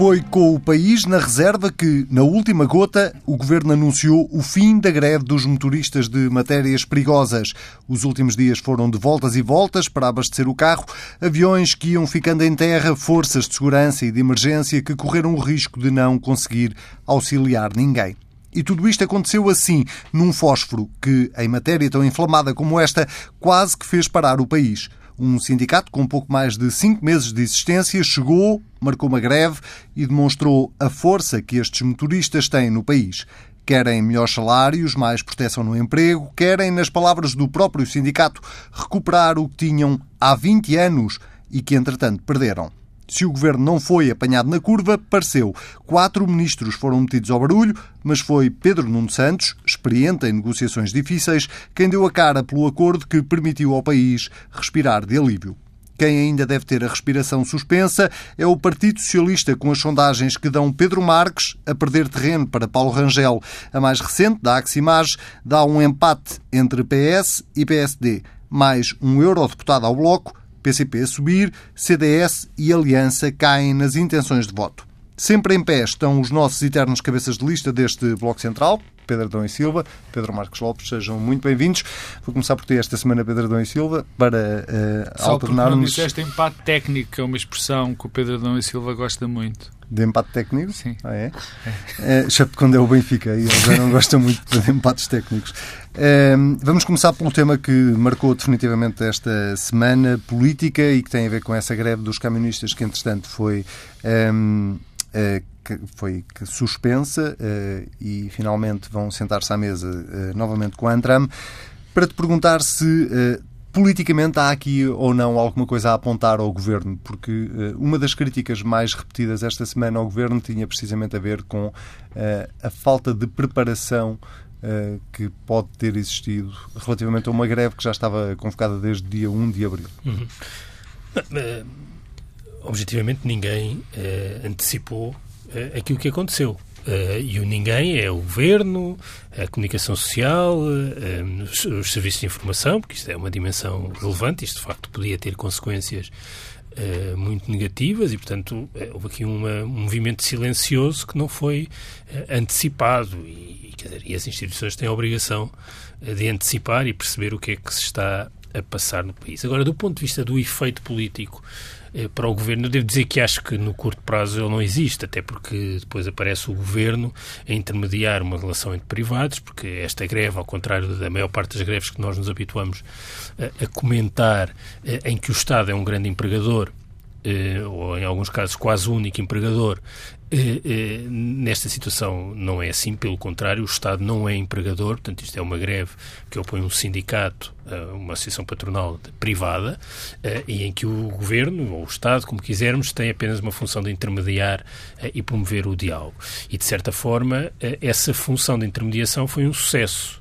Foi com o país na reserva que, na última gota, o governo anunciou o fim da greve dos motoristas de matérias perigosas. Os últimos dias foram de voltas e voltas para abastecer o carro, aviões que iam ficando em terra, forças de segurança e de emergência que correram o risco de não conseguir auxiliar ninguém. E tudo isto aconteceu assim, num fósforo que, em matéria tão inflamada como esta, quase que fez parar o país. Um sindicato com pouco mais de cinco meses de existência chegou, marcou uma greve e demonstrou a força que estes motoristas têm no país. Querem melhores salários, mais proteção no emprego, querem, nas palavras do próprio sindicato, recuperar o que tinham há 20 anos e que, entretanto, perderam. Se o governo não foi apanhado na curva, pareceu. Quatro ministros foram metidos ao barulho, mas foi Pedro Nuno Santos, experiente em negociações difíceis, quem deu a cara pelo acordo que permitiu ao país respirar de alívio. Quem ainda deve ter a respiração suspensa é o Partido Socialista, com as sondagens que dão Pedro Marques a perder terreno para Paulo Rangel. A mais recente, da Aximage, dá um empate entre PS e PSD, mais um eurodeputado ao Bloco PCP a subir, CDS e Aliança caem nas intenções de voto. Sempre em pé estão os nossos eternos cabeças de lista deste Bloco Central, Pedro Adão e Silva, Pedro Marcos Lopes, sejam muito bem-vindos. Vou começar por ter esta semana Pedro Adão e Silva para uh, alternarmos... Só este empate técnico, é uma expressão que o Pedro Adão e Silva gosta muito. De empate técnico? Sim. Ah, é? é. exceto quando é o Benfica, e ele já não gosta muito de empates técnicos. Um, vamos começar pelo tema que marcou definitivamente esta semana política e que tem a ver com essa greve dos camionistas que, entretanto, foi. Um, uh, foi suspensa uh, e finalmente vão sentar-se à mesa uh, novamente com a Antram para te perguntar se politicamente há aqui ou não alguma coisa a apontar ao governo, porque uh, uma das críticas mais repetidas esta semana ao governo tinha precisamente a ver com uh, a falta de preparação uh, que pode ter existido relativamente a uma greve que já estava convocada desde dia 1 de abril. Uhum. Objetivamente, ninguém antecipou aquilo que aconteceu. Uh, e o ninguém é o governo, a comunicação social, uh, os, os, serviços de informação, porque isto é uma dimensão relevante, isto de facto podia ter consequências uh, muito negativas e, portanto, houve aqui uma, um movimento silencioso que não foi antecipado e, dizer, e as instituições têm a obrigação de antecipar e perceber o que é que se está a passar no país. Agora, do ponto de vista do efeito político eh, para o governo. Eu devo dizer que acho que no curto prazo ele não existe, até porque depois aparece o governo a intermediar uma relação entre privados, porque esta greve, ao contrário da maior parte das greves que nós nos habituamos a, a comentar, eh, em que o Estado é um grande empregador eh, ou em alguns casos quase único empregador, eh, eh, nesta situação não é assim, pelo contrário, o Estado não é empregador, portanto, isto é uma greve que opõe um sindicato, uma associação patronal privada, e em que o governo, ou o Estado, como quisermos, tem apenas uma função de intermediar e promover o diálogo. E, de certa forma, essa função de intermediação foi um sucesso.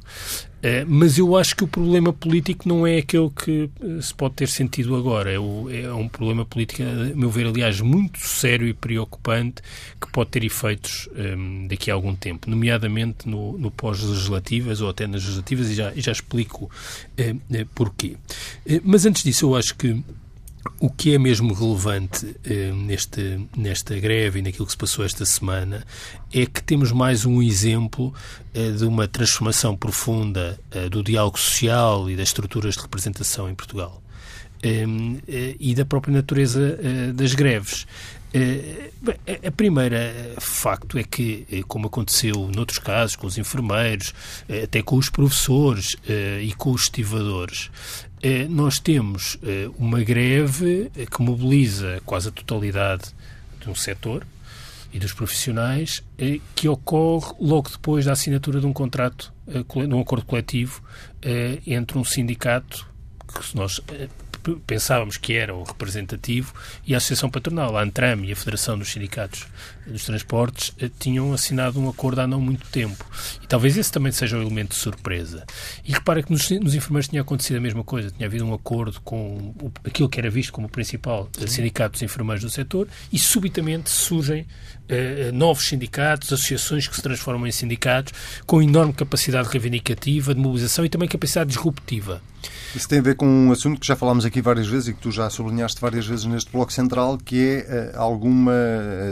É, mas eu acho que o problema político não é aquele que eh, se pode ter sentido agora. É, o, é um problema político, a meu ver, aliás, muito sério e preocupante, que pode ter efeitos um, ehm, daqui a algum tempo, nomeadamente no, no pós-legislativas ou até nas legislativas, e já, já explico uh, porquê. Mas antes disso, eu acho que o que é mesmo relevante eh, neste, nesta greve e naquilo que se passou esta semana é que temos mais um exemplo eh, de uma transformação profunda eh, do diálogo social e das estruturas de representação em Portugal ehm, eh, e da própria natureza eh, das greves. Eh, a primeira facto é que, como aconteceu noutros casos, com os enfermeiros, até com os professores e com os estivadores, nós temos eh, uma greve eh, que mobiliza quase a totalidade de um setor e dos profissionais que ocorre logo depois da assinatura de um contrato, de um acordo coletivo entre um sindicato que nós pensávamos que era o representativo, e a Associação Patronal, a ANTRAM e a Federação dos Sindicatos dos Transportes eh, tinham assinado um acordo há não muito tempo. E talvez esse também seja um elemento de surpresa. E repara que nos, nos enfermeiros tinha acontecido a mesma coisa, tinha havido um acordo com o, aquilo que era visto como o principal sindicato dos enfermeiros do setor, e subitamente surgem uh, novos sindicatos, associações que se transformam em sindicatos, com enorme capacidade reivindicativa, de mobilização e também capacidade disruptiva. Isso tem a ver com um assunto que já falámos aqui aqui várias vezes e que tu já sublinhaste várias vezes neste Bloco Central, que é uh, alguma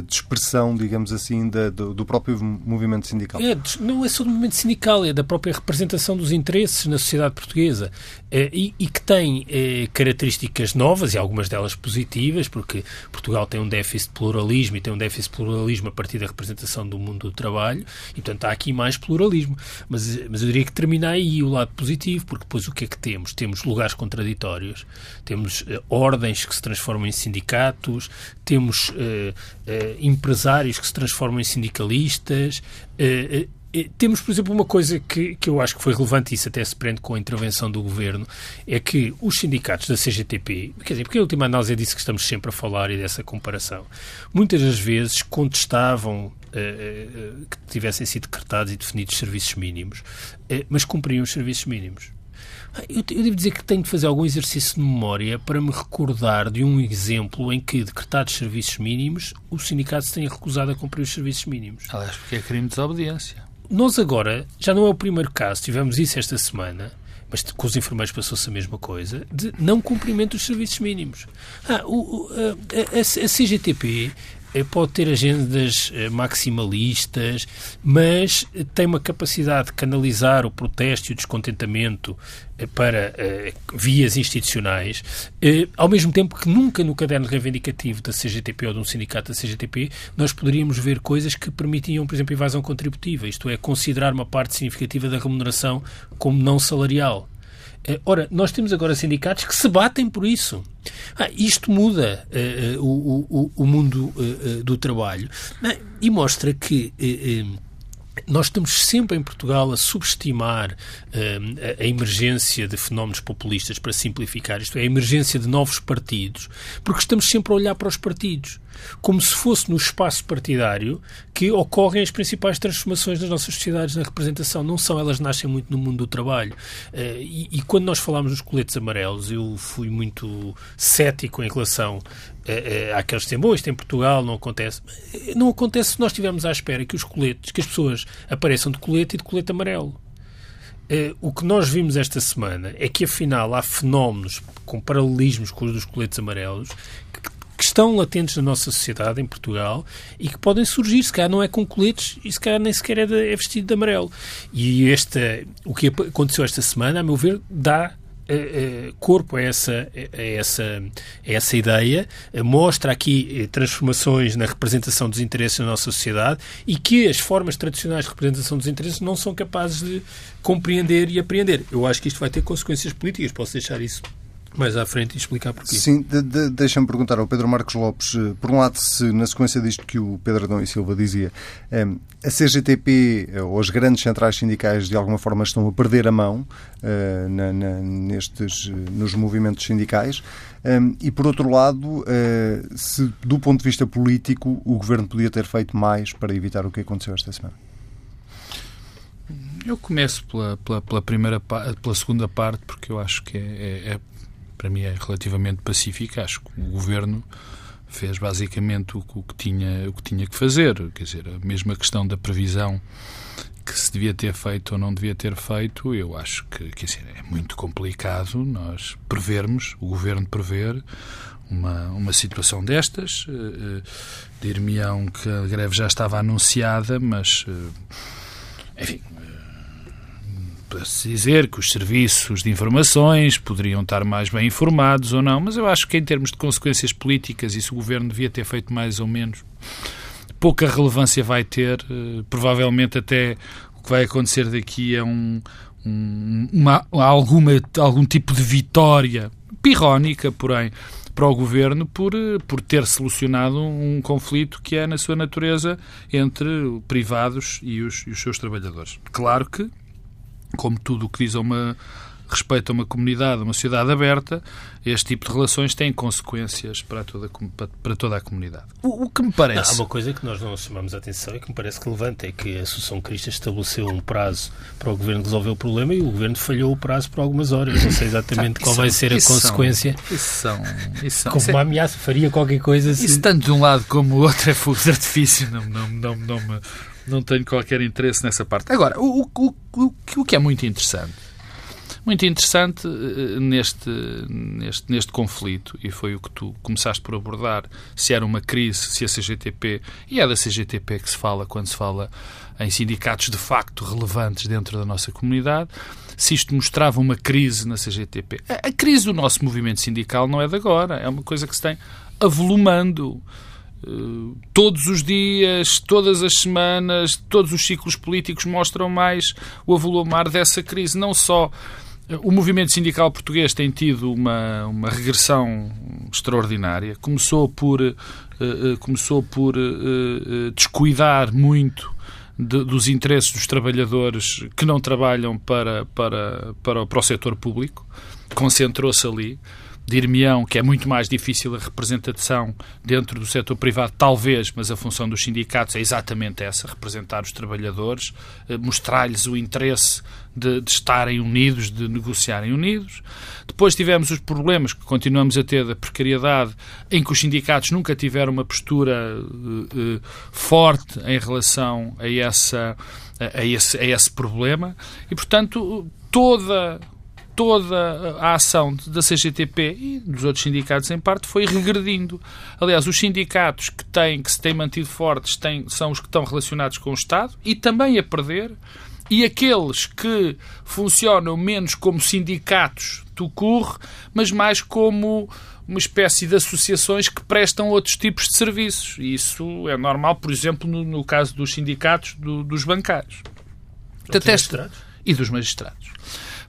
dispersão, digamos assim, da, do, do, próprio movimento sindical. É, não é só do movimento sindical, é da própria representação dos interesses na sociedade portuguesa e, e, que tem características novas e algumas delas positivas, porque Portugal tem um déficit de pluralismo e tem um déficit de pluralismo a partir da representação do mundo do trabalho e, portanto, há aqui mais pluralismo. Mas, mas eu diria que termina aí o lado positivo, porque depois o que é que temos? Temos lugares contraditórios, temos uh, ordens que se transformam em sindicatos, temos uh, uh, empresários que se transformam em sindicalistas. Temos, por exemplo, uma coisa que, que eu acho que foi relevante, e isso até se prende com a intervenção do governo, é que os sindicatos da CGTP, quer dizer, porque a última análise é disso que estamos sempre a falar e dessa comparação, muitas das vezes contestavam que tivessem sido decretados e definidos serviços mínimos, mas cumpriam os serviços mínimos. Eu, eu, devo dizer que tenho de fazer algum exercício de memória para me recordar de um exemplo em que, decretados serviços mínimos, o sindicato se tenha recusado a cumprir os serviços mínimos. Aliás, porque é crime de desobediência. Nós agora, já não é o primeiro caso, tivemos isso esta semana, mas com os enfermeiros passou-se a mesma coisa, de não cumprimento dos serviços mínimos. Ah, o, a, a, a CGTP pode ter agendas eh, maximalistas, mas tem uma capacidade de canalizar o protesto e o descontentamento eh, para vias institucionais, ao mesmo tempo que nunca no caderno reivindicativo da CGTP ou de um sindicato da CGTP nós poderíamos ver coisas que permitiam, por exemplo, invasão contributiva, isto é, considerar uma parte significativa da remuneração como não salarial. Eh, ora, nós temos agora sindicatos que se batem por isso. Ah, isto muda uh, o, o, o, mundo uh, do trabalho. E mostra que nós estamos sempre em Portugal a subestimar uh, a, emergência de fenómenos populistas, para simplificar. Isto, é a emergência de novos partidos, porque estamos sempre a olhar para os partidos, como se fosse no espaço partidário que ocorrem as principais transformações das nossas sociedades na representação. Não são, elas nascem muito no mundo do trabalho. Uh, e, e, quando nós falámos dos coletes amarelos, eu fui muito cético em relação é, é, àqueles que dizem, isto em Portugal não acontece. Não acontece se nós estivermos à espera que os coletes, que as pessoas apareçam de colete e de colete amarelo. O que nós vimos esta semana é que, afinal, há fenómenos com paralelismos com os dos coletes amarelos que estão latentes na nossa sociedade, em Portugal, e que podem surgir, se calhar não é com coletes e se calhar nem sequer é, de, é vestido de amarelo. E este, o que aconteceu esta semana, a meu ver, dá corpo a essa, a essa, a essa ideia, mostra aqui eh, transformações na representação dos interesses na nossa sociedade e que as formas tradicionais de representação dos interesses não são capazes de compreender e apreender. Eu acho que isto vai ter consequências políticas, posso deixar isso mais à frente e explicar porquê. Sim, de, de, deixa-me perguntar ao Pedro Marcos Lopes, eh, por um lado, se na sequência disto que o Pedro Adão e Silva dizia, eh, a CGTP eh, ou as grandes centrais sindicais de alguma forma estão a perder a mão na, na, nestes, nos movimentos sindicais, e por outro lado, se do ponto de vista político o Governo podia ter feito mais para evitar o que aconteceu esta semana. Eu começo pela, pela, pela, primeira pela segunda parte, porque eu acho que é, é, é para mim é relativamente pacífica. Acho que o governo fez basicamente o, que tinha o que tinha que fazer, quer dizer, a mesma questão da previsão que se devia ter feito ou não devia ter feito, eu acho que quer dizer, é muito complicado nós prevermos, o governo prever uma, uma situação destas. Uh, Dir-me-ão que a greve já estava anunciada, mas, uh, enfim, para-se dizer que os serviços de informações poderiam estar mais bem informados ou não, mas eu acho que em termos de consequências políticas, isso o governo devia ter feito mais ou menos. Pouca relevância vai ter, eh, provavelmente até o que vai acontecer daqui é um, um uma, alguma, algum tipo de vitória pirrónica, porém, para o governo por, eh, por ter solucionado um conflito que é, na sua natureza, entre privados e os, e os seus trabalhadores. Claro que como tudo o que diz a uma respeito a uma comunidade, a uma sociedade aberta, este tipo de relações tem consequências para toda, para toda a comunidade. O, o que me parece. Não, há uma coisa que nós não chamamos a atenção e que me parece relevante: é que a Associação Crista estabeleceu um prazo para o governo resolver o problema e o governo falhou o prazo por algumas horas. Não sei exatamente qual vai ser a consequência. São, isso são. Isso são como isso uma é, ameaça, faria qualquer coisa. Se... Isso tanto de um lado como o outro é fogo de artifício. Não, não, não, não me não tenho qualquer interesse nessa parte. Agora, o, o, o, o que é muito interessante, muito interessante uh, neste, neste, neste conflito, e foi o que tu começaste por abordar, se era uma crise, se a CGTP, e é da CGTP que se fala quando se fala em sindicatos de facto relevantes dentro da nossa comunidade, se isto mostrava uma crise na CGTP. A, a crise do nosso movimento sindical não é de agora, é uma coisa que se tem avolumando. Uh, todos os dias, todas as semanas, todos os ciclos políticos mostram mais o avolumar dessa crise. Não só o movimento sindical português tem tido uma, uma regressão extraordinária. Começou por, uh, começou por descuidar muito de, dos interesses dos trabalhadores que não trabalham para, para, para, para o setor público, concentrou-se ali dir-me-ão que é muito mais difícil a representação dentro do setor privado, talvez, mas a função dos sindicatos é exatamente essa, representar os trabalhadores, eh, mostrar-lhes o interesse de, de, estarem unidos, de negociarem unidos. Depois tivemos os problemas que continuamos a ter da precariedade, em que os sindicatos nunca tiveram uma postura uh, uh, forte em relação a, essa, a, a, esse, a esse problema e, portanto, toda toda a ação da CGTP e dos outros sindicatos em parte foi regredindo. Aliás, os sindicatos que têm que se têm mantido fortes têm, são os que estão relacionados com o Estado e também a perder e aqueles que funcionam menos como sindicatos do CUR, mas mais como uma espécie de associações que prestam outros tipos de serviços. E isso é normal, por exemplo, no, no caso dos sindicatos do, dos bancários. E dos magistrados.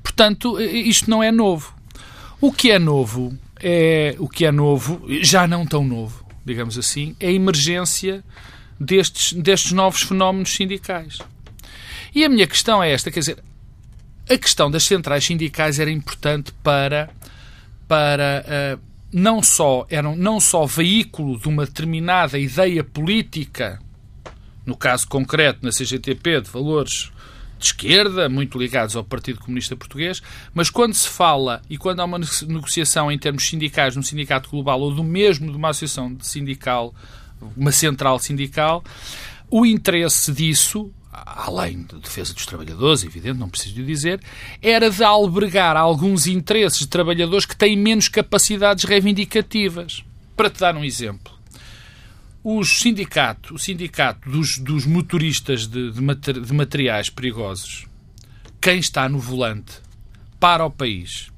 Portanto, isto não é novo. O que é novo é o que é novo, já não tão novo, digamos assim, é a emergência destes, destes novos fenómenos sindicais. E a minha questão é esta, quer dizer, a questão das centrais sindicais era importante para para uh, não só eram não só veículo de uma determinada ideia política, no caso concreto na CGTP de valores de esquerda, muito ligados ao Partido Comunista Português, mas quando se fala e quando há uma negociação em termos sindicais num sindicato global ou do mesmo de uma associação sindical, uma central sindical, o interesse disso além da defesa dos trabalhadores, evidente, não preciso de dizer, era de albergar alguns interesses de trabalhadores que têm menos capacidades reivindicativas. Para te dar um exemplo, os sindicato, o sindicato dos, dos motoristas de, de, mater, de materiais perigosos, quem está no volante para o país,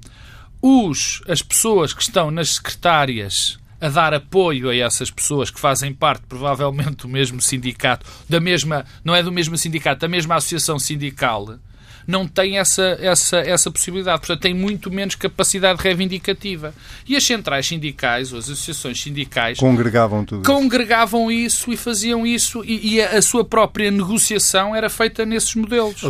os, as pessoas que estão nas secretárias a dar apoio a essas pessoas que fazem parte, provavelmente, do mesmo sindicato, da mesma, não é do mesmo sindicato, da mesma associação sindical, não tem essa, essa, essa possibilidade. Portanto, tem muito menos capacidade reivindicativa. E as centrais sindicais, ou as associações sindicais... Congregavam tudo Congregavam isso e faziam isso e, e a, a, sua própria negociação era feita nesses modelos.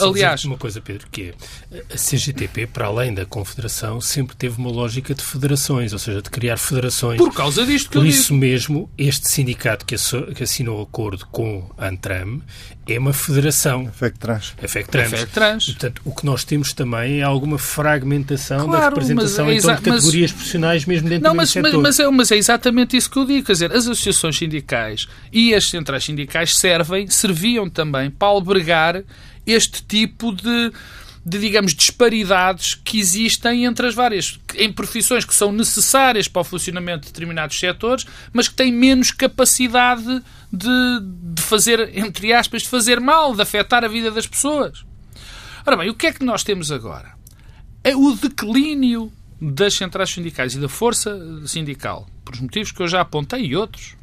Aliás, uma coisa, Pedro, que é a CGTP, para além da confederação, sempre teve uma lógica de federações, ou seja, de criar federações. Por causa disto que Por eu isso digo. mesmo, este sindicato que assinou o acordo com a Antram é uma federação. A FECTRANS. A FECTRANS. Portanto, o que nós temos também é alguma fragmentação claro, da representação é então, de categorias mas, profissionais mesmo dentro não, do mas, setor. Mas, mas, é, mas é exatamente isso que eu digo. Quer dizer, as associações sindicais e as centrais sindicais servem, serviam também para albergar este tipo de de, digamos, disparidades que existem entre as várias, em profissões que são necessárias para o funcionamento de determinados setores, mas que têm menos capacidade de, de fazer, entre aspas, de fazer mal, de afetar a vida das pessoas. Ora bem, o que é que nós temos agora? É o declínio das centrais sindicais e da força sindical, por os motivos que eu já apontei e outros,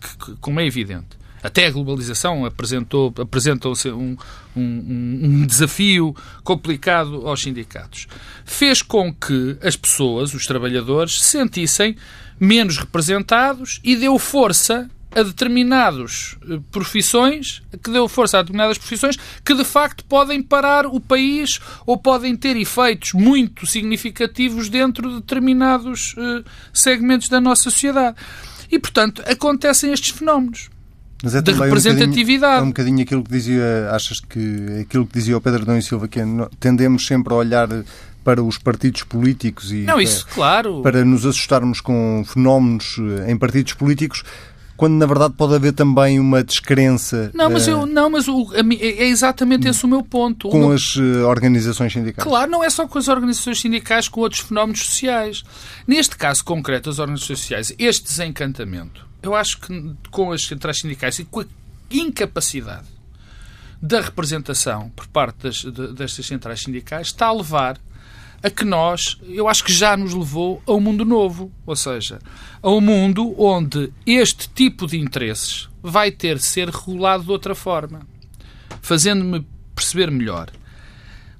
que, que como é evidente. Até a globalização apresentou, apresentou-se um, um, um, desafio complicado aos sindicatos. Fez com que as pessoas, os trabalhadores, se sentissem menos representados e deu força a determinadas eh, profissões, que deu força a determinadas profissões que de facto podem parar o país ou podem ter efeitos muito significativos dentro de determinados uh, segmentos da nossa sociedade. E, portanto, acontecem estes fenómenos. Mas é de representatividade. Um bocadinho, é um bocadinho aquilo que dizia, achas que aquilo que dizia o Pedro Adão e Silva, que é, tendemos sempre a olhar para os partidos políticos e não, isso, para, claro. para nos assustarmos com fenómenos eh, em partidos políticos quando na verdade pode haver também uma descrença. Não, mas, eu, não, mas o, é exatamente esse o meu ponto. Com as organizações sindicais. Claro, não é só com as organizações sindicais, com outros fenómenos sociais. Neste caso concreto, as organizações sociais, este desencantamento, eu acho que com as centrais sindicais e com a incapacidade da representação por parte das, destas centrais sindicais está a levar a que nós, eu acho que já nos levou a um mundo novo. Ou seja, a um mundo onde este tipo de interesses vai ter de ser regulado de outra forma. Fazendo-me perceber melhor.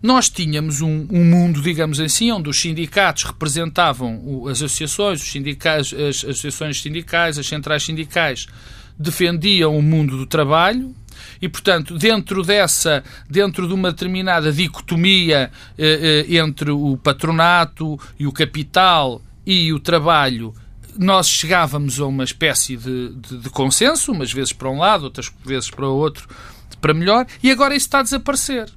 Nós tínhamos um, um, mundo, digamos assim, onde os sindicatos representavam as associações, os sindicais, as associações sindicais, as centrais sindicais defendiam o mundo do trabalho, e, portanto, dentro dessa, dentro de uma determinada dicotomia eh, eh, entre o patronato e o capital e o trabalho, nós chegávamos a uma espécie de, de, de consenso, umas vezes para um lado, outras vezes para o outro, para melhor, e agora isso está a desaparecer.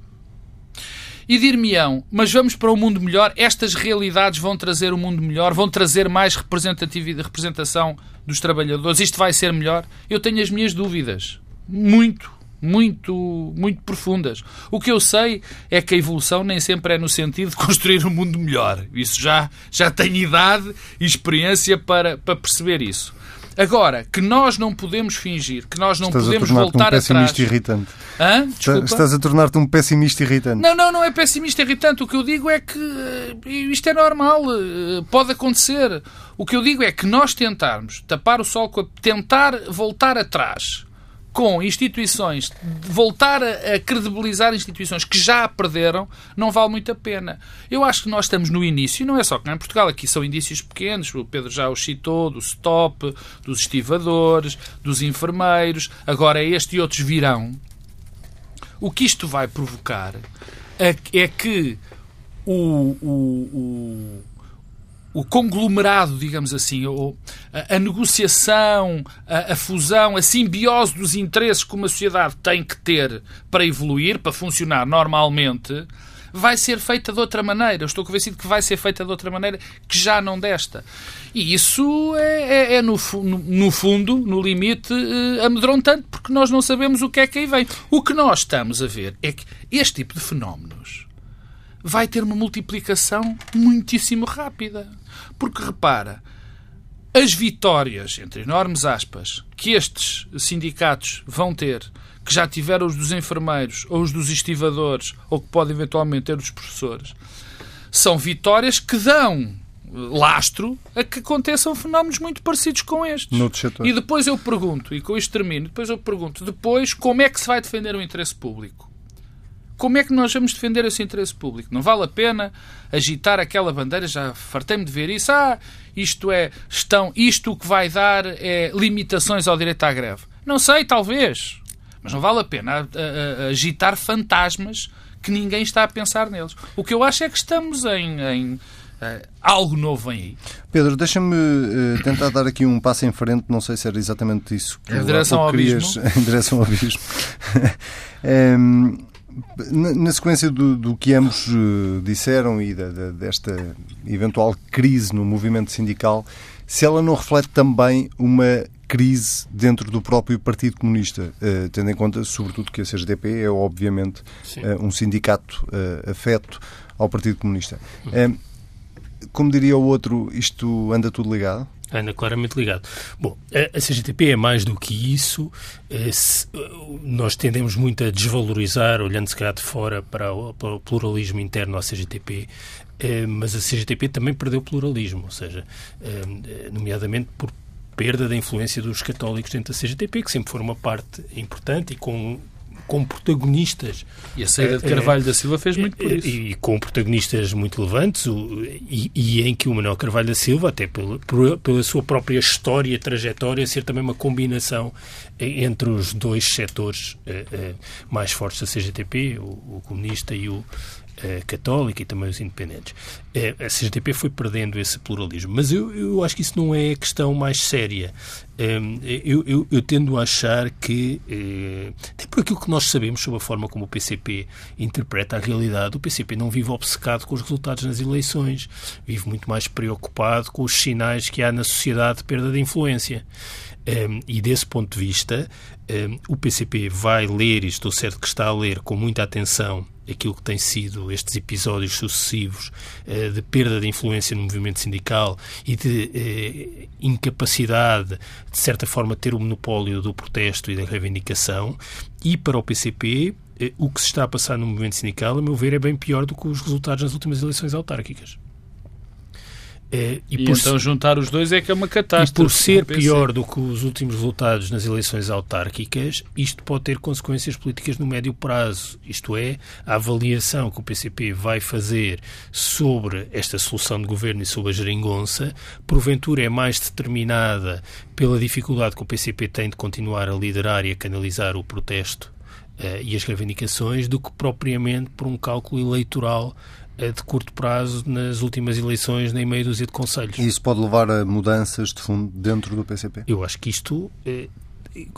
E dir-me-ão, mas vamos para um mundo melhor, estas realidades vão trazer um mundo melhor, vão trazer mais representatividade, representação dos trabalhadores, isto vai ser melhor? Eu tenho as minhas dúvidas. Muito muito, muito profundas. O que eu sei é que a evolução nem sempre é no sentido de construir um mundo melhor. Isso já, já tenho idade e experiência para, para perceber isso. Agora, que nós não podemos fingir, que nós não Estás podemos voltar um pessimista atrás... irritante. Hã? Desculpa? Estás a tornar-te um pessimista irritante. Não, não, não é pessimista irritante. O que eu digo é que eh, isto é normal, eh, pode acontecer. O que eu digo é que nós tentarmos tapar o sol com a... tentar voltar atrás com instituições, voltar a, credibilizar instituições que já perderam, não vale muito a pena. Eu acho que nós estamos no início, não é só que em Portugal, aqui são indícios pequenos, o Pedro já os citou, do stop, dos estivadores, dos enfermeiros, agora este e outros virão. O que isto vai provocar é, é que o, o o conglomerado, digamos assim, a, a negociação, a, a, fusão, a simbiose dos interesses que uma sociedade tem que ter para evoluir, para funcionar normalmente, vai ser feita de outra maneira. Eu estou convencido que vai ser feita de outra maneira, que já não desta. E isso é, é, é no, no, fundo, no limite, eh, amedrontante, porque nós não sabemos o que é que aí vem. O que nós estamos a ver é que este tipo de fenómenos vai ter uma multiplicação muitíssimo rápida. Porque repara, as vitórias, entre enormes aspas, que estes sindicatos vão ter, que já tiveram os dos enfermeiros, ou os dos estivadores, ou que podem eventualmente ter os professores, são vitórias que dão lastro a que aconteçam fenómenos muito parecidos com estes. E depois eu pergunto, e com isto termino, depois eu pergunto, depois como é que se vai defender o interesse público? Como é que nós vamos defender esse interesse público? Não vale a pena agitar aquela bandeira, já fartei-me de ver isso. Ah, isto é, estão, isto o que vai dar é limitações ao direito à greve. Não sei, talvez. Mas não vale a pena a, a, a agitar fantasmas que ninguém está a pensar neles. O que eu acho é que estamos em, em uh, algo novo aí. Pedro, deixa-me uh, tentar dar aqui um passo em frente, não sei se era exatamente isso que em direção ao querias, abismo. em direção ao abismo. um, na sequência do, do que ambos uh, disseram e da, da, desta eventual crise no movimento sindical, se ela não reflete também uma crise dentro do próprio Partido Comunista, uh, tendo em conta, sobretudo, que a CGDP é, obviamente, uh, um sindicato afeto ao Partido Comunista. como diria o outro, isto anda tudo ligado? Anda claramente ligado. Bom, a CGTP é mais do que isso. É, nós tendemos muito a desvalorizar, olhando se calhar de fora para o, pluralismo interno à CGTP, é, mas a CGTP também perdeu pluralismo, ou seja, nomeadamente por perda da influência dos católicos dentro da CGTP, que sempre foi uma parte importante e com com protagonistas. E a saída de eh, Carvalho da Silva fez muito por eh, isso. E, e com protagonistas muito relevantes, o, e, e, em que o Manuel Carvalho da Silva, até pela, pela sua própria história trajetória, ser também uma combinação eh, entre os dois setores mais fortes da CGTP, o, o comunista e o, católica e também os independentes. Uh, a CGTP foi perdendo esse pluralismo, mas eu, eu acho que isso não é a questão mais séria. Um, eu, eu, eu, tendo a achar que, uh, até por aquilo que nós sabemos sobre a forma como o PCP interpreta a realidade, o PCP não vive obcecado com os resultados nas eleições, vive muito mais preocupado com os sinais que há na sociedade de perda de influência. Um, e desse ponto de vista, um, o PCP vai ler, e estou certo que está a ler com muita atenção, aquilo que tem sido estes episódios sucessivos uh, de perda de influência no movimento sindical e de uh, incapacidade, de certa forma, de ter o monopólio do protesto e da reivindicação. E para o PCP, uh, o que se está a passar no movimento sindical, a meu ver, é bem pior do que os resultados nas últimas eleições autárquicas. É, e, e por então juntar os dois é que é uma catástrofe. E por ser pior do que os últimos resultados nas eleições autárquicas, isto pode ter consequências políticas no médio prazo. Isto é, a avaliação que o PCP vai fazer sobre esta solução de governo e sobre a geringonça, porventura é mais determinada pela dificuldade que o PCP tem de continuar a liderar e a canalizar o protesto uh, e as reivindicações do que propriamente por um cálculo eleitoral de curto prazo nas últimas eleições nem meio dúzia de conselhos. E isso pode levar a mudanças de fundo dentro do PCP? Eu acho que isto. Eh,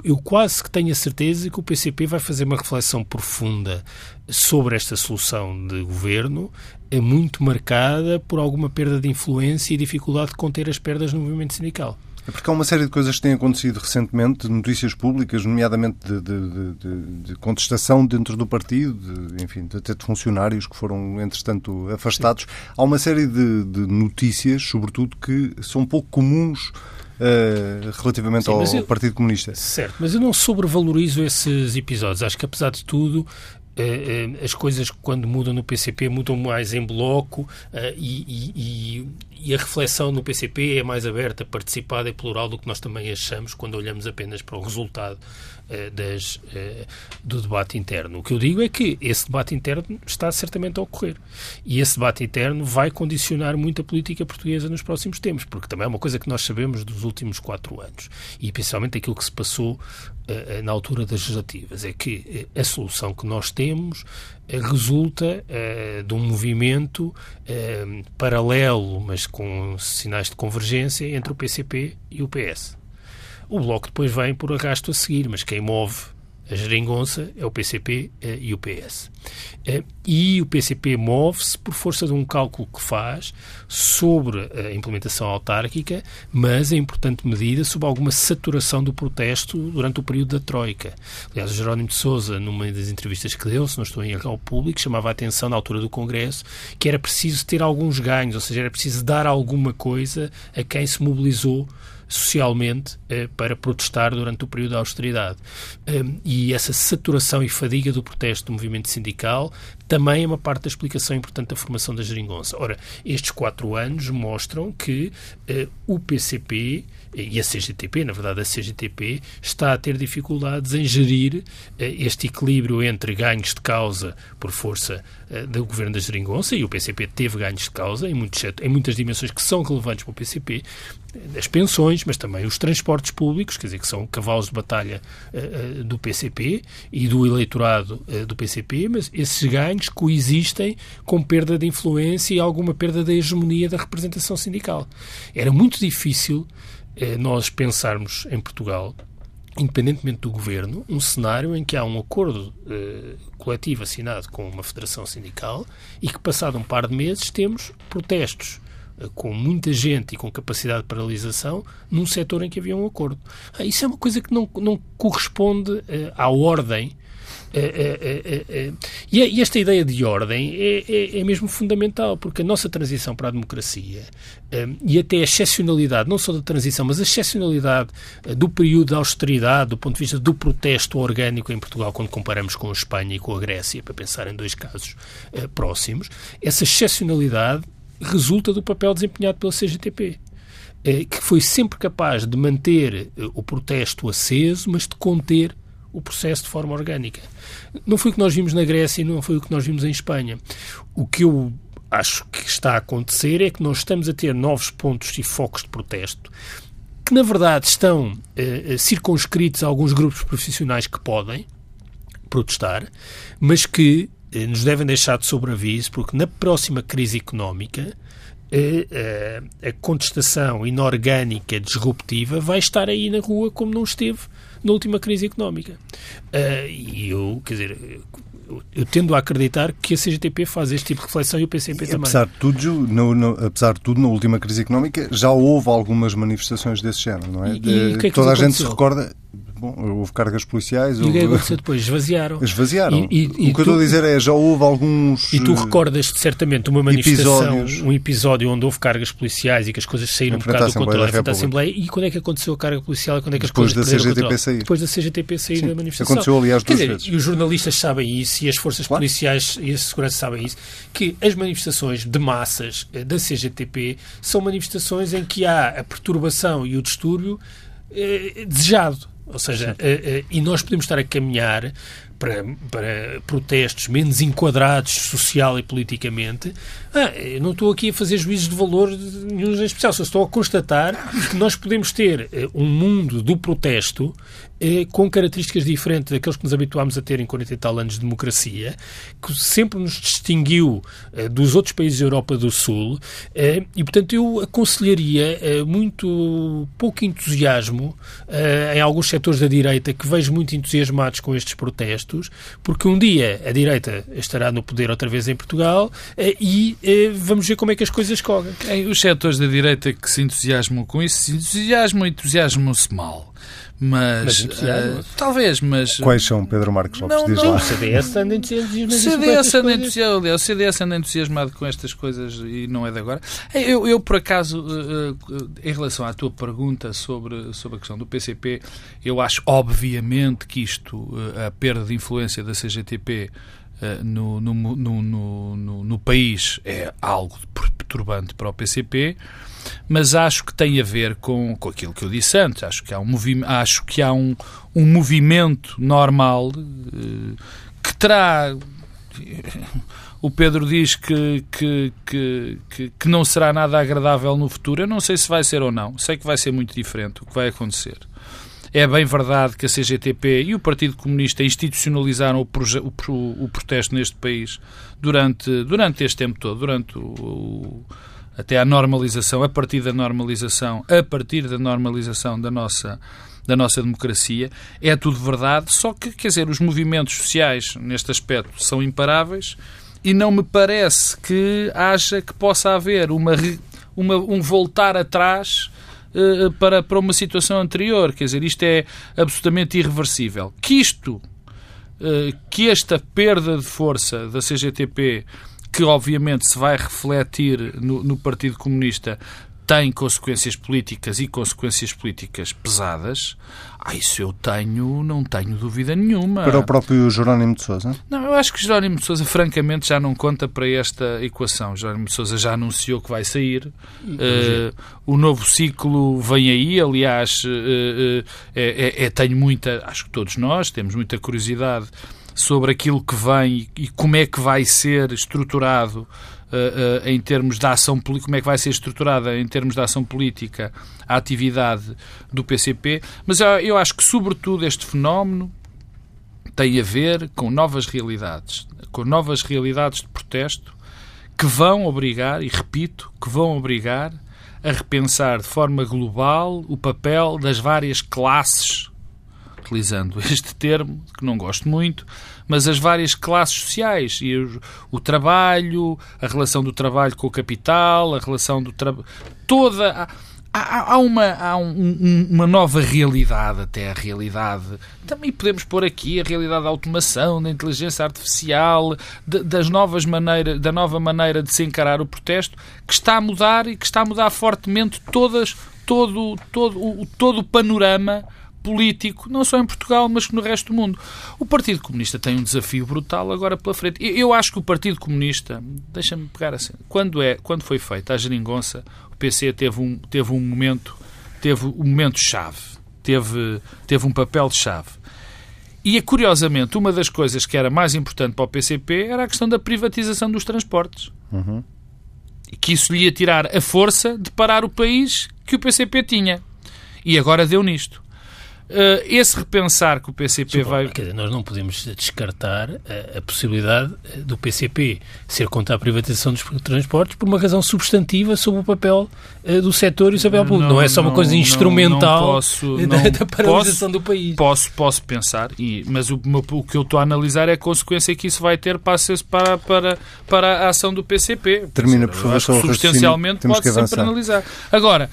eu quase que tenho a certeza que o PCP vai fazer uma reflexão profunda sobre esta solução de governo, é muito marcada por alguma perda de influência e dificuldade de conter as perdas no movimento sindical. É porque há uma série de coisas que têm acontecido recentemente, notícias públicas, nomeadamente de, de, de, de contestação dentro do partido, de, enfim, até de funcionários que foram, entretanto, afastados. Sim. Há uma série de, notícias, sobretudo, que são pouco comuns Uh, relativamente Sim, ao eu, Partido Comunista. Certo, mas eu não sobrevalorizo esses episódios. Acho que, apesar de tudo, as coisas, quando mudam no PCP, mudam mais em bloco e, e, e a reflexão no PCP é mais aberta, participada e plural do que nós também achamos quando olhamos apenas para o resultado das, uh, do debate interno. O que eu digo é que esse debate interno está certamente a ocorrer. E esse debate interno vai condicionar muito a política portuguesa nos próximos tempos, porque também é uma coisa que nós sabemos dos últimos quatro anos. E principalmente aquilo que se passou uh, na altura das legislativas. É que a solução que nós temos resulta uh, de um movimento uh, paralelo, mas com sinais de convergência entre o PCP e o PS. O Bloco depois vem por arrasto a seguir, mas quem move a geringonça é o PCP eh, e o PS. Eh, e o PCP move-se por força de um cálculo que faz sobre a implementação autárquica, mas, em importante medida, sobre alguma saturação do protesto durante o período da Troika. Aliás, o Jerónimo de Sousa, numa das entrevistas que deu, se não estou em erro ao público, chamava a atenção na altura do Congresso que era preciso ter alguns ganhos, ou seja, era preciso dar alguma coisa a quem se mobilizou socialmente eh, para protestar durante o período da austeridade. Um, e essa saturação e fadiga do protesto do movimento sindical também é uma parte da explicação importante da formação da geringonça. Ora, estes quatro anos mostram que uh, o PCP e a CGTP, na verdade a CGTP, está a ter dificuldades em gerir uh, este equilíbrio entre ganhos de causa por força uh, do governo da geringonça, e o PCP teve ganhos de causa em, muitos, em muitas dimensões que são relevantes para o PCP, as pensões, mas também os transportes públicos, quer dizer, que são cavalos de batalha do PCP e do eleitorado do PCP, mas esses ganhos coexistem com perda de influência e alguma perda da hegemonia da representação sindical. Era muito difícil eh, nós pensarmos em Portugal independentemente do governo, um cenário em que há um acordo eh, coletivo assinado com uma federação sindical e que, passado um par de meses, temos protestos eh, com muita gente e com capacidade de paralisação num setor em que havia um acordo. Ah, isso é uma coisa que não, não corresponde eh, à ordem é, é, é, e esta ideia de ordem é, mesmo fundamental, porque a nossa transição para a democracia e até a excepcionalidade, não só da transição, mas a excepcionalidade do período da austeridade, do ponto de vista do protesto orgânico em Portugal, quando comparamos com a Espanha e com a Grécia, para pensar em dois casos próximos, essa excepcionalidade resulta do papel desempenhado pela CGTP que foi sempre capaz de manter o protesto aceso, mas de conter o processo de forma orgânica. Não foi o que nós vimos na Grécia e não foi o que nós vimos em Espanha. O que eu acho que está a acontecer é que nós estamos a ter novos pontos e focos de protesto que, na verdade, estão uh, circunscritos a alguns grupos profissionais que podem protestar, mas que uh, nos devem deixar de sobreaviso, porque na próxima crise económica a contestação inorgânica disruptiva vai estar aí na rua como não esteve na última crise económica. Uh, e eu, quer dizer, eu tendo a acreditar que a CGTP faz este tipo de reflexão e o PCP e, também. Apesar de, tudo, no, no, apesar de tudo, na última crise económica já houve algumas manifestações desse género, não é? E, e que é que Toda a gente se recorda Bom, houve cargas policiais. E o que é aconteceu depois? Esvaziaram. Esvaziaram. E, e, o que tu, eu estou a dizer é, já houve alguns. E tu recordas certamente uma manifestação, episódios. um episódio onde houve cargas policiais e que as coisas saíram um bocado do controle da Assembleia. E quando é que aconteceu a carga policial e quando é que as depois coisas da CGTP sair. Depois da CGTP sair Sim, da manifestação. Aconteceu, aliás, duas dizer, vezes. E os jornalistas sabem isso e as forças claro. policiais e as seguranças sabem isso, que as manifestações de massas eh, da CGTP são manifestações em que há a perturbação e o distúrbio eh, desejado. Ou seja, uh, uh, e nós podemos estar a caminhar para, para protestos menos enquadrados social e politicamente, ah, não estou aqui a fazer juízos de valor nenhum em especial, só estou a constatar que nós podemos ter uh, um mundo do protesto com características diferentes daqueles que nos habituámos a ter em 40 e tal anos de democracia, que sempre nos distinguiu dos outros países da Europa do Sul, e portanto eu aconselharia muito pouco entusiasmo em alguns setores da direita que vejo muito entusiasmados com estes protestos porque um dia a direita estará no poder outra vez em Portugal eh, e eh, vamos ver como é que as coisas correm. Os setores da direita que se entusiasmam com isso, se entusiasmam entusiasmam-se mal. Mas, mas uh, talvez, mas... Quais são, Pedro Marcos Lopes? Não, diz não. lá. O CDS anda entusiasmado. CDS anda entusiasmado, o CDS anda entusiasmado com estas coisas e não é de agora. Eu, eu por acaso, uh, uh, em relação à tua pergunta sobre, sobre a questão do PCP, eu acho obviamente que isto, a perda de influência da CGTP no, no, no, no, no país é algo perturbante para o PCP mas acho que tem a ver com, com aquilo que eu disse antes. Acho que há um, acho que há um, um movimento normal uh, que terá. O Pedro diz que, que, que, que, que não será nada agradável no futuro. Eu não sei se vai ser ou não. Sei que vai ser muito diferente o que vai acontecer. É bem verdade que a CGTP e o Partido Comunista institucionalizaram o, o, o protesto neste país durante, durante este tempo todo, durante o, o até à normalização, a partir da normalização, a partir da normalização da nossa da nossa democracia, é tudo verdade, só que, quer dizer, os movimentos sociais neste aspecto são imparáveis e não me parece que haja que possa haver uma, uma um voltar atrás uh, para, para uma situação anterior. Quer dizer, isto é absolutamente irreversível. Que isto, uh, que esta perda de força da CGTP que obviamente se vai refletir no, no Partido Comunista tem consequências políticas e consequências políticas pesadas, ah, isso eu tenho, não tenho dúvida nenhuma. Para o próprio Jerónimo de Sousa? Não, eu acho que Jerónimo de Sousa, francamente, já não conta para esta equação. Jerónimo de Sousa já anunciou que vai sair. Uh, o novo ciclo vem aí, aliás, uh, uh, é, é, é, tenho muita, acho que todos nós temos muita curiosidade sobre aquilo que vem e como é que vai ser estruturado uh, uh, em termos da ação como é que vai ser estruturada em termos da ação política a atividade do PCP, mas eu, eu acho que, sobretudo, este fenómeno tem a ver com novas realidades, com novas realidades de protesto que vão obrigar, e repito, que vão obrigar a repensar de forma global o papel das várias classes utilizando este termo, que não gosto muito, mas as várias classes sociais e o, o trabalho, a relação do trabalho com o capital, a relação do trabalho. toda. Há, há, uma, há um, uma nova realidade, até a realidade. Também podemos pôr aqui a realidade da automação, da inteligência artificial, de, das novas maneiras, da nova maneira de se encarar o protesto, que está a mudar e que está a mudar fortemente todas, todo, todo, o, todo o panorama político, não só em Portugal, mas no resto do mundo. O Partido Comunista tem um desafio brutal agora pela frente. Eu acho que o Partido Comunista, deixa-me pegar assim, quando, é, quando foi feita a geringonça, o PC teve um, teve um momento, teve um momento-chave, teve, teve um papel-chave. E, curiosamente, uma das coisas que era mais importante para o PCP era a questão da privatização dos transportes. Uhum. E que isso lhe ia tirar a força de parar o país que o PCP tinha. E agora deu nisto. Uh, esse repensar que o PCP Sim, vai. Quer dizer, nós não podemos descartar a, a, possibilidade do PCP ser contra a privatização dos transportes por uma razão substantiva sobre o papel uh, do setor e o papel público. Não, não é só uma coisa instrumental não, não posso, da, da, paralisação posso, do país. Posso, posso pensar, e, mas o, o, que eu estou a analisar é a consequência que isso vai ter para, para, para, para a ação do PCP. Termina, por favor, substancialmente pode sempre analisar. Agora,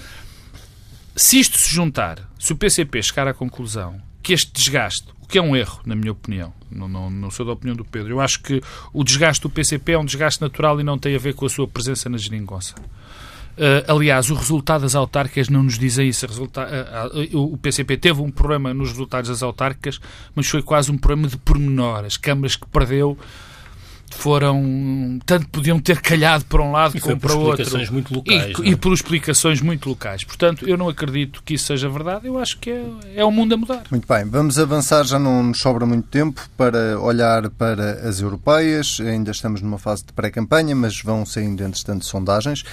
se isto se juntar, se o PCP chegar à conclusão que este desgaste, o que é um erro, na minha opinião, não, não, não sou da opinião do Pedro, eu acho que o desgaste do PCP é um desgaste natural e não tem a ver com a sua presença na geringonça. Uh, aliás, o resultado das autárquicas não nos dizem isso. Resulta uh, o PCP teve um problema nos resultados das autárquicas, mas foi quase um problema de pormenor. As câmaras que perdeu foram tanto podiam ter calhado para um lado e como para o outro. muito locais, e, é? e, por explicações muito locais. Portanto eu não acredito que isso seja verdade. Eu acho que é, é o mundo a mudar. Muito bem. Vamos avançar já não nos sobra muito tempo para olhar para as europeias. Ainda estamos numa fase de pré-campanha mas vão saindo entretanto sondagens.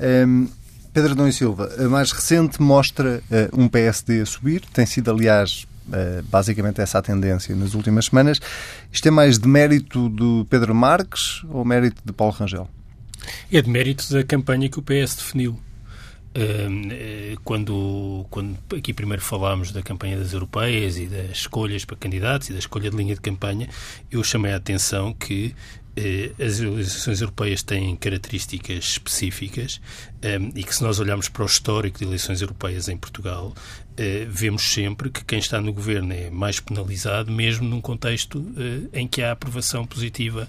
Um, Pedro Adão e Silva, a mais recente mostra uh, um PSD a subir, tem sido, aliás, basicamente essa a tendência nas últimas semanas. Isto é mais de mérito do Pedro Marques ou mérito de Paulo Rangel? É de mérito da campanha que o PS definiu. Eh, quando, quando aqui primeiro falámos da campanha das europeias e das escolhas para candidatos e da escolha de linha de campanha, eu chamei a atenção que eh, as eleições europeias têm características específicas um, e que se nós olharmos para o histórico de eleições europeias em Portugal, uh, vemos sempre que quem está no governo é mais penalizado, mesmo num contexto uh, em que há aprovação positiva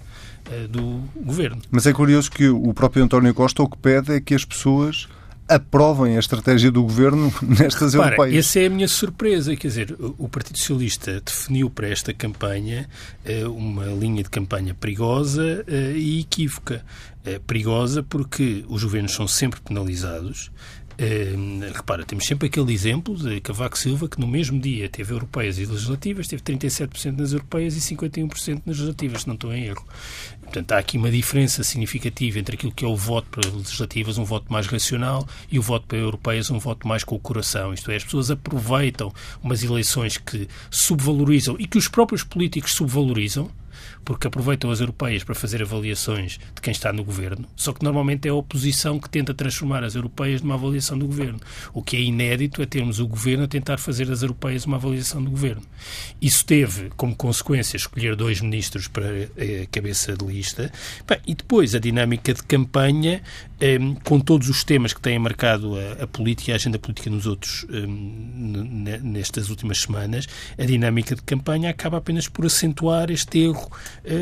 do governo. Mas é curioso que o próprio António Costa o que pede é que as pessoas aprovem a estratégia do governo nestas Para, europeias. Essa é a minha surpresa. Quer dizer, o Partido Socialista definiu para esta campanha uh, uma linha de campanha perigosa uh, e equívoca. Uh, perigosa porque os governos são sempre penalizados. Uh, repara, temos sempre aquele exemplo de Cavaco Silva que no mesmo dia teve europeias e legislativas, teve 37% nas europeias e 51% nas legislativas, se não estou em erro. Portanto, há aqui uma diferença significativa entre aquilo que é o voto para legislativas, um voto mais racional, e o voto para europeias, um voto mais com o coração. Isto é, as pessoas aproveitam umas eleições que subvalorizam e que os próprios políticos subvalorizam, porque aproveitam as europeias para fazer avaliações de quem está no governo, só que normalmente é a oposição que tenta transformar as europeias numa avaliação do governo. O que é inédito é termos o governo a tentar fazer das europeias uma avaliação do governo. Isso teve como consequência escolher dois ministros para a eh, cabeça de lista e depois a dinâmica de campanha eh, com todos os temas que têm marcado a, política e a agenda política nos outros eh, nestas últimas semanas, a dinâmica de campanha acaba apenas por acentuar este erro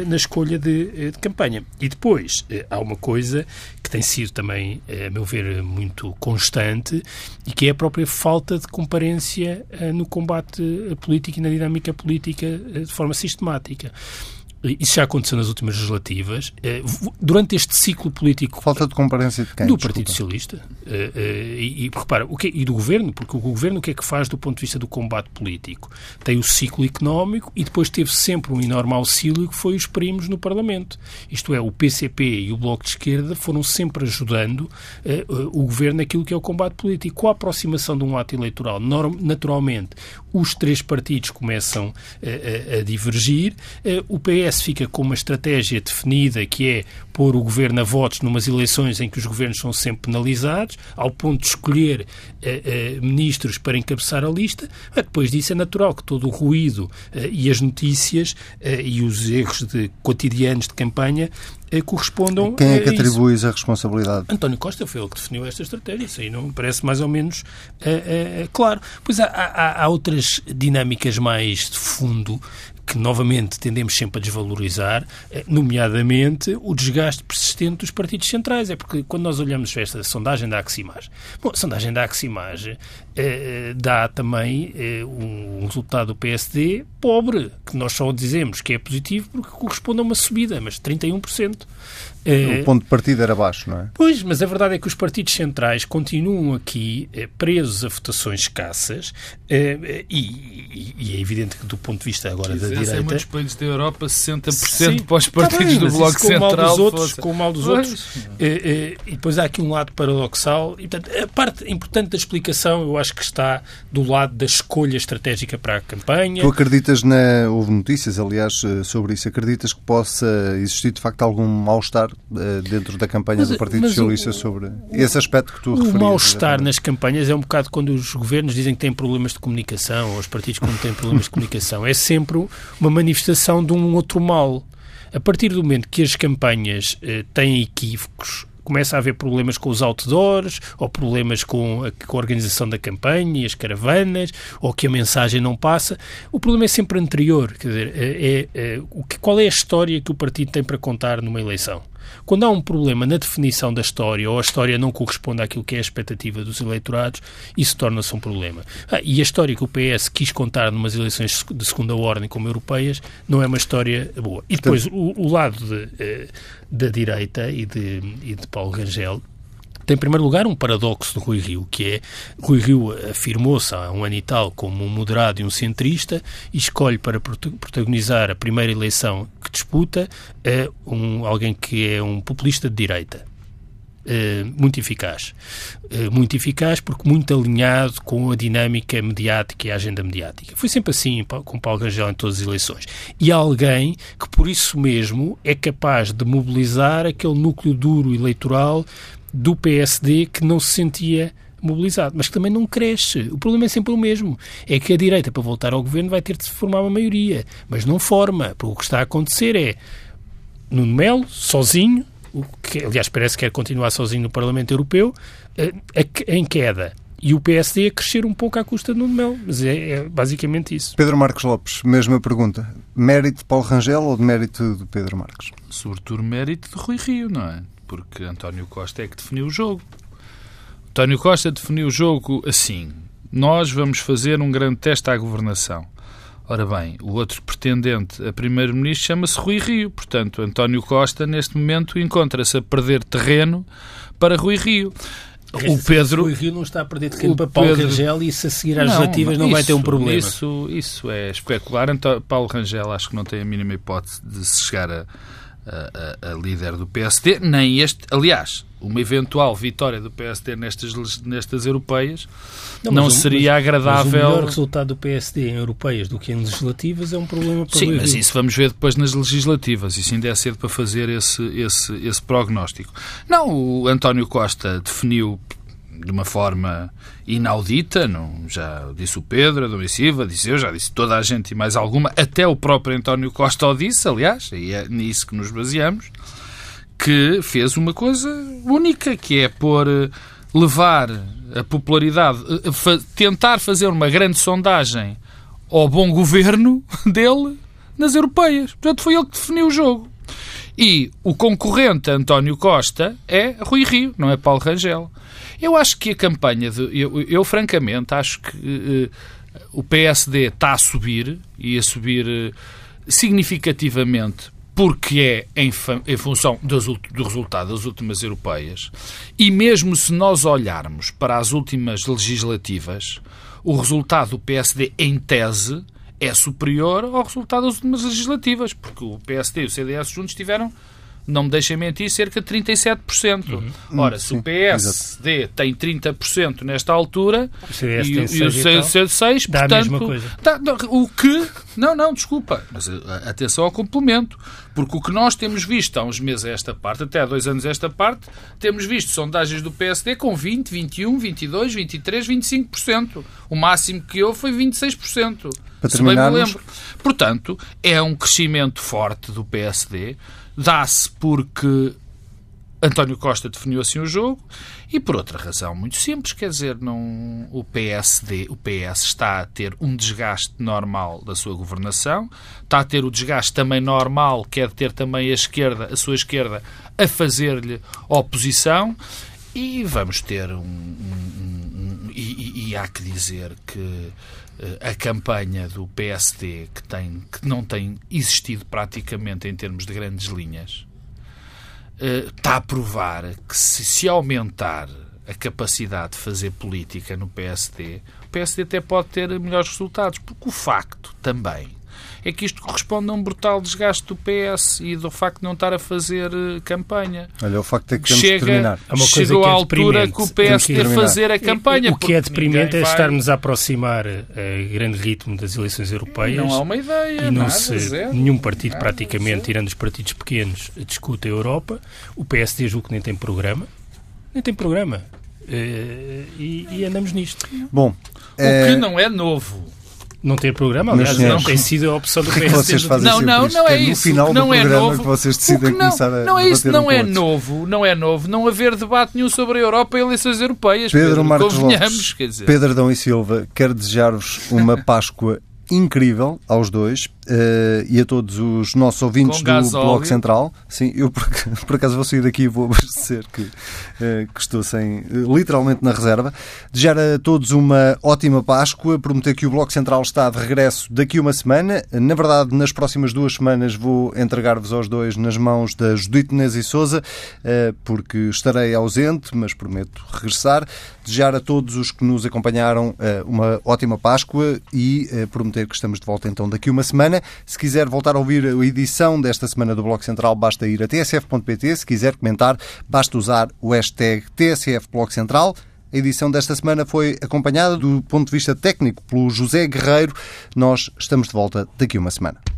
na escolha de, eh, de, campanha. E depois eh, há uma coisa que tem sido também, a meu ver, muito constante e que é a própria falta de comparência no combate político e na dinâmica política de forma sistemática. Isso já aconteceu nas últimas legislativas. Eh, durante este ciclo político. Falta de comparência de quem? Do Partido Socialista. Eh, eh, e, e repara, o que, e do governo, porque o governo o que é que faz do ponto de vista do combate político? Tem o ciclo económico e depois teve sempre um enorme auxílio que foi os primos no Parlamento. Isto é, o PCP e o Bloco de Esquerda foram sempre ajudando o governo naquilo que é o combate político. Com a aproximação de um ato eleitoral, naturalmente, os três partidos começam a, a, a divergir. o PS PS fica com uma estratégia definida que é pôr o governo a votos numas eleições em que os governos são sempre penalizados, ao ponto de escolher eh, eh, ministros para encabeçar a lista. depois disso é natural que todo o ruído eh, e as notícias eh, e os erros de, cotidianos de campanha eh, correspondam Quem é que atribui a responsabilidade? António Costa foi ele que definiu esta estratégia. Isso aí não me parece mais ou menos eh, claro. Pois há, há, há outras dinâmicas mais de fundo que novamente tendemos sempre a desvalorizar, eh, nomeadamente o desgaste persistente dos partidos centrais. É porque quando nós olhamos esta sondagem da Aximage, bom, a sondagem da Aximage eh, eh, dá também eh, um resultado do PSD pobre, que nós só dizemos que é positivo porque corresponde a uma subida, mas 31%. É, o ponto de partida era baixo, não é? Pois, mas a verdade é que os partidos centrais continuam aqui eh, presos a votações escassas eh, e, e, é evidente que do ponto de vista agora da direita... Em muitos países da Europa, 60% Sim, para os partidos tá bem, do Bloco com Central... Com o mal dos outros, fosse... com o mal dos outros. E depois há aqui um lado paradoxal e, portanto, a parte importante da explicação, eu acho que está do lado da escolha estratégica para a campanha. Tu acreditas na. Houve notícias, aliás, sobre isso. Acreditas que possa existir, de facto, algum mal-estar dentro da campanha mas, do Partido Socialista o, sobre esse aspecto que tu referias? O mal-estar nas campanhas é um bocado quando os governos dizem que têm problemas de comunicação, ou os partidos quando têm problemas de comunicação. É sempre uma manifestação de um outro mal. A partir do momento que as campanhas eh, têm equívocos, começa a haver problemas com os outdoors, ou problemas com a, com a, organização da campanha e as caravanas, ou que a mensagem não passa. O problema é sempre anterior. Quer dizer, é, é, é, qual é a história que o partido tem para contar numa eleição? Quando há um problema na definição da história ou a história não corresponde àquilo que é a expectativa dos eleitorados, isso torna-se um problema. Ah, e a história que o PS quis contar numas eleições de segunda ordem como europeias não é uma história boa. E depois o, o lado de, eh, da direita e de, e de Paulo Rangel tem, em primeiro lugar, um paradoxo de Rui Rio, que é Rui Rio afirmou-se há um ano e tal como um moderado e um centrista e escolhe para protagonizar a primeira eleição que disputa uh, um, alguém que é um populista de direita. Uh, muito eficaz. Uh, muito eficaz porque muito alinhado com a dinâmica mediática e a agenda mediática. Foi sempre assim com Paulo Rangel em todas as eleições. E alguém que, por isso mesmo, é capaz de mobilizar aquele núcleo duro eleitoral do PSD que não se sentia mobilizado, mas que também não cresce. O problema é sempre o mesmo. É que a direita, para voltar ao governo, vai ter de se formar uma maioria, mas não forma. Porque o que está a acontecer é Nuno Melo, sozinho, o que, aliás, parece que quer continuar sozinho no Parlamento Europeu, eh, em queda. E o PSD a crescer um pouco à custa de Nuno Melo. Mas é, é basicamente isso. Pedro Marcos Lopes, mesma pergunta. Mérito de Paulo Rangel ou de mérito de Pedro Marcos? Sobretudo mérito de Rui Rio, não é? Porque António Costa é que definiu o jogo. António Costa definiu o jogo assim: nós vamos fazer um grande teste à governação. Ora bem, o outro pretendente a primeiro-ministro chama-se Rui Rio. Portanto, António Costa, neste momento, encontra-se a perder terreno para Rui Rio. O Pedro. O Rio não está a perder terreno para Paulo Pedro... Rangel e se a seguir às legislativas não, não vai ter um problema. Isso, isso é especular. Então, Paulo Rangel acho que não tem a mínima hipótese de se chegar a, a, a, líder do PSD, nem este. Aliás, uma eventual vitória do PSD nestas, nestas europeias não, não seria mas, agradável. Mas o melhor resultado do PSD em europeias do que em legislativas é um problema para Sim, mas isso vamos ver depois nas legislativas. Isso ainda é cedo para fazer esse, esse, esse prognóstico. Não, o António Costa definiu de uma forma inaudita, não, já disse o Pedro, a Dom Silva, disse eu, já disse toda a gente e mais alguma, até o próprio António Costa o disse, aliás, e é nisso que nos baseamos, que fez uma coisa única, que é pôr, eh, levar a popularidade, eh, tentar fazer uma grande sondagem ao bom governo dele nas europeias. Portanto, foi ele que definiu o jogo. E o concorrente António Costa é Rui Rio, não é Paulo Rangel. Eu acho que a campanha de. Eu, eu francamente, acho que uh, o PSD está a subir e a subir uh, significativamente porque é em, em função das, do resultado das últimas europeias. E mesmo se nós olharmos para as últimas legislativas, o resultado do PSD, em tese, é superior ao resultado das últimas legislativas, porque o PSD e o CDS juntos tiveram não me deixem mentir, cerca de 37%. Uhum. Ora, se Sim, o PSD exato. tem 30% nesta altura o e, e o C6, dá portanto, a mesma coisa. Dá, o que... Não, não, desculpa, mas eh, atenção ao complemento, porque o que nós temos visto há uns meses a esta parte, até há dois anos a esta parte, temos visto sondagens do PSD com 20, 21, 22, 23, 25%. O máximo que houve foi 26%. Para se bem me lembro. Portanto, é um crescimento forte do PSD, dá-se porque António Costa definiu assim o jogo e por outra razão muito simples, quer dizer, não o PSD, o PS está a ter um desgaste normal da sua governação, está a ter o desgaste também normal, quer ter também a esquerda, a sua esquerda, a fazer-lhe oposição e vamos ter um, um, um e, e há que dizer que eh, a campanha do PSD, que, tem, que não tem existido praticamente em termos de grandes linhas, está a provar que se, se aumentar a capacidade de fazer política no PSD, o PSD até pode ter melhores resultados, porque o facto também é que isto corresponde a um brutal desgaste do PS e do facto de não estar a fazer uh, campanha. Olha, o facto é que temos Chega, que terminar. Chegou a altura que o PS deve fazer a campanha. O que é deprimente é vai... estarmos a aproximar a grande ritmo das eleições europeias. Não há uma ideia. E não nada, se, zero, nenhum partido, nada, praticamente, zero. tirando os partidos pequenos, discute a Europa. O PSD julgo que nem tem programa. Nem tem programa. Uh, e, e, andamos nisto. Bom, o é... que não é novo. Não ter programa, aliás, não tem sido a opção do PSD. Que vocês fazem não, não, não é, é isso. No final não do é programa novo, que vocês decidem não, começar a Não é isso, não um é novo, não é novo. Não haver debate nenhum sobre a Europa e eleições europeias. Pedro, Pedro Marcos Lopes, quer dizer. Pedro Adão e Silva, quero desejar-vos uma Páscoa incrível aos dois uh, e a todos os nossos ouvintes do Bloco Central. Sim, eu por, por, acaso vou sair daqui e vou abastecer que, uh, que estou sem, uh, literalmente na reserva. Desejar a todos uma ótima Páscoa, prometer que o Bloco Central está de regresso daqui uma semana. Na verdade, nas próximas duas semanas vou entregar-vos aos dois nas mãos da Judite Inês e Souza, porque estarei ausente, mas prometo regressar. Desejar a todos os que nos acompanharam uma ótima Páscoa e prometer que estamos de volta então daqui uma semana semana. Se quiser voltar a ouvir a edição desta semana do Bloco Central, basta ir a tsf.pt. Se quiser comentar, basta usar o hashtag TSF Bloco Central. A edição desta semana foi acompanhada do ponto de vista técnico pelo José Guerreiro. Nós estamos de volta daqui uma semana.